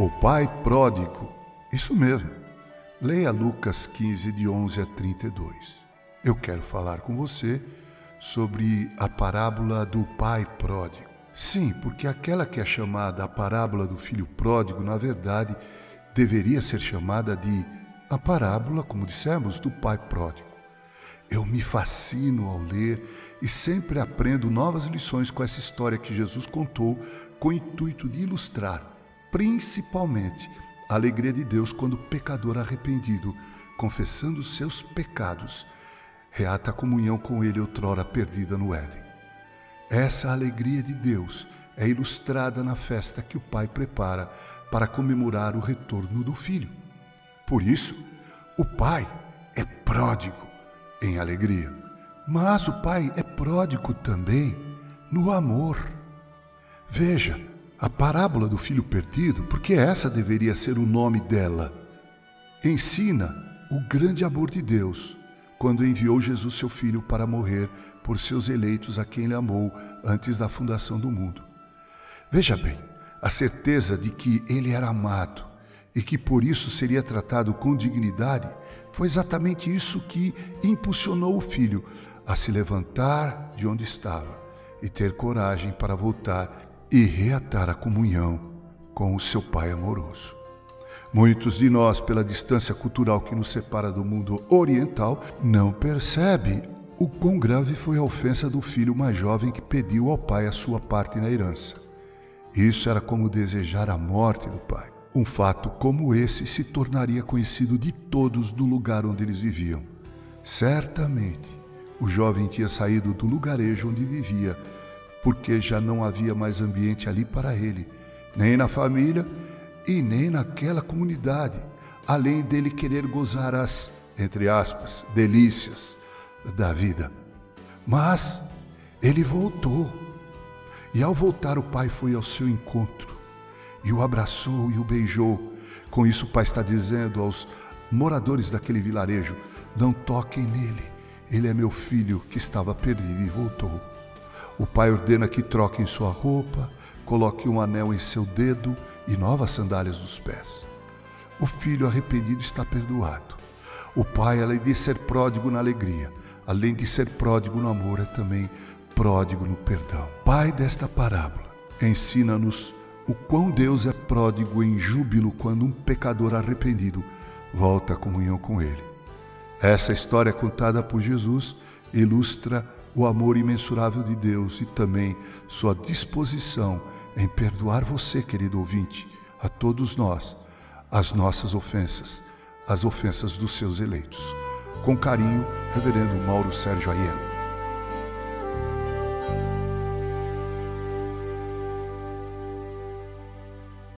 O pai pródigo. Isso mesmo. Leia Lucas 15, de 11 a 32. Eu quero falar com você sobre a parábola do pai pródigo. Sim, porque aquela que é chamada a parábola do filho pródigo, na verdade, deveria ser chamada de a parábola, como dissemos, do pai pródigo. Eu me fascino ao ler e sempre aprendo novas lições com essa história que Jesus contou com o intuito de ilustrar, principalmente, a alegria de Deus quando o pecador arrependido, confessando seus pecados, reata a comunhão com Ele outrora perdida no Éden. Essa alegria de Deus é ilustrada na festa que o Pai prepara para comemorar o retorno do Filho. Por isso, o Pai é pródigo em alegria. Mas o Pai é pródigo também no amor. Veja, a parábola do filho perdido, porque essa deveria ser o nome dela, ensina o grande amor de Deus quando enviou Jesus, seu filho, para morrer por seus eleitos a quem ele amou antes da fundação do mundo. Veja bem, a certeza de que ele era amado e que por isso seria tratado com dignidade foi exatamente isso que impulsionou o filho a se levantar de onde estava e ter coragem para voltar e reatar a comunhão com o seu Pai amoroso. Muitos de nós, pela distância cultural que nos separa do mundo oriental, não percebe o quão grave foi a ofensa do filho mais jovem que pediu ao pai a sua parte na herança. Isso era como desejar a morte do pai. Um fato como esse se tornaria conhecido de todos no lugar onde eles viviam. Certamente, o jovem tinha saído do lugarejo onde vivia, porque já não havia mais ambiente ali para ele, nem na família e nem naquela comunidade, além dele querer gozar as, entre aspas, delícias da vida. Mas ele voltou. E ao voltar, o pai foi ao seu encontro e o abraçou e o beijou. Com isso, o pai está dizendo aos moradores daquele vilarejo: Não toquem nele, ele é meu filho que estava perdido e voltou. O pai ordena que troquem sua roupa, coloque um anel em seu dedo e novas sandálias nos pés. O filho arrependido está perdoado. O pai, além de ser pródigo na alegria, além de ser pródigo no amor, é também pródigo no perdão. Pai desta parábola, ensina-nos o quão Deus é pródigo em júbilo quando um pecador arrependido volta à comunhão com Ele. Essa história contada por Jesus ilustra o amor imensurável de Deus e também sua disposição em perdoar você, querido ouvinte, a todos nós, as nossas ofensas, as ofensas dos seus eleitos. Com carinho, Reverendo Mauro Sérgio Aiello.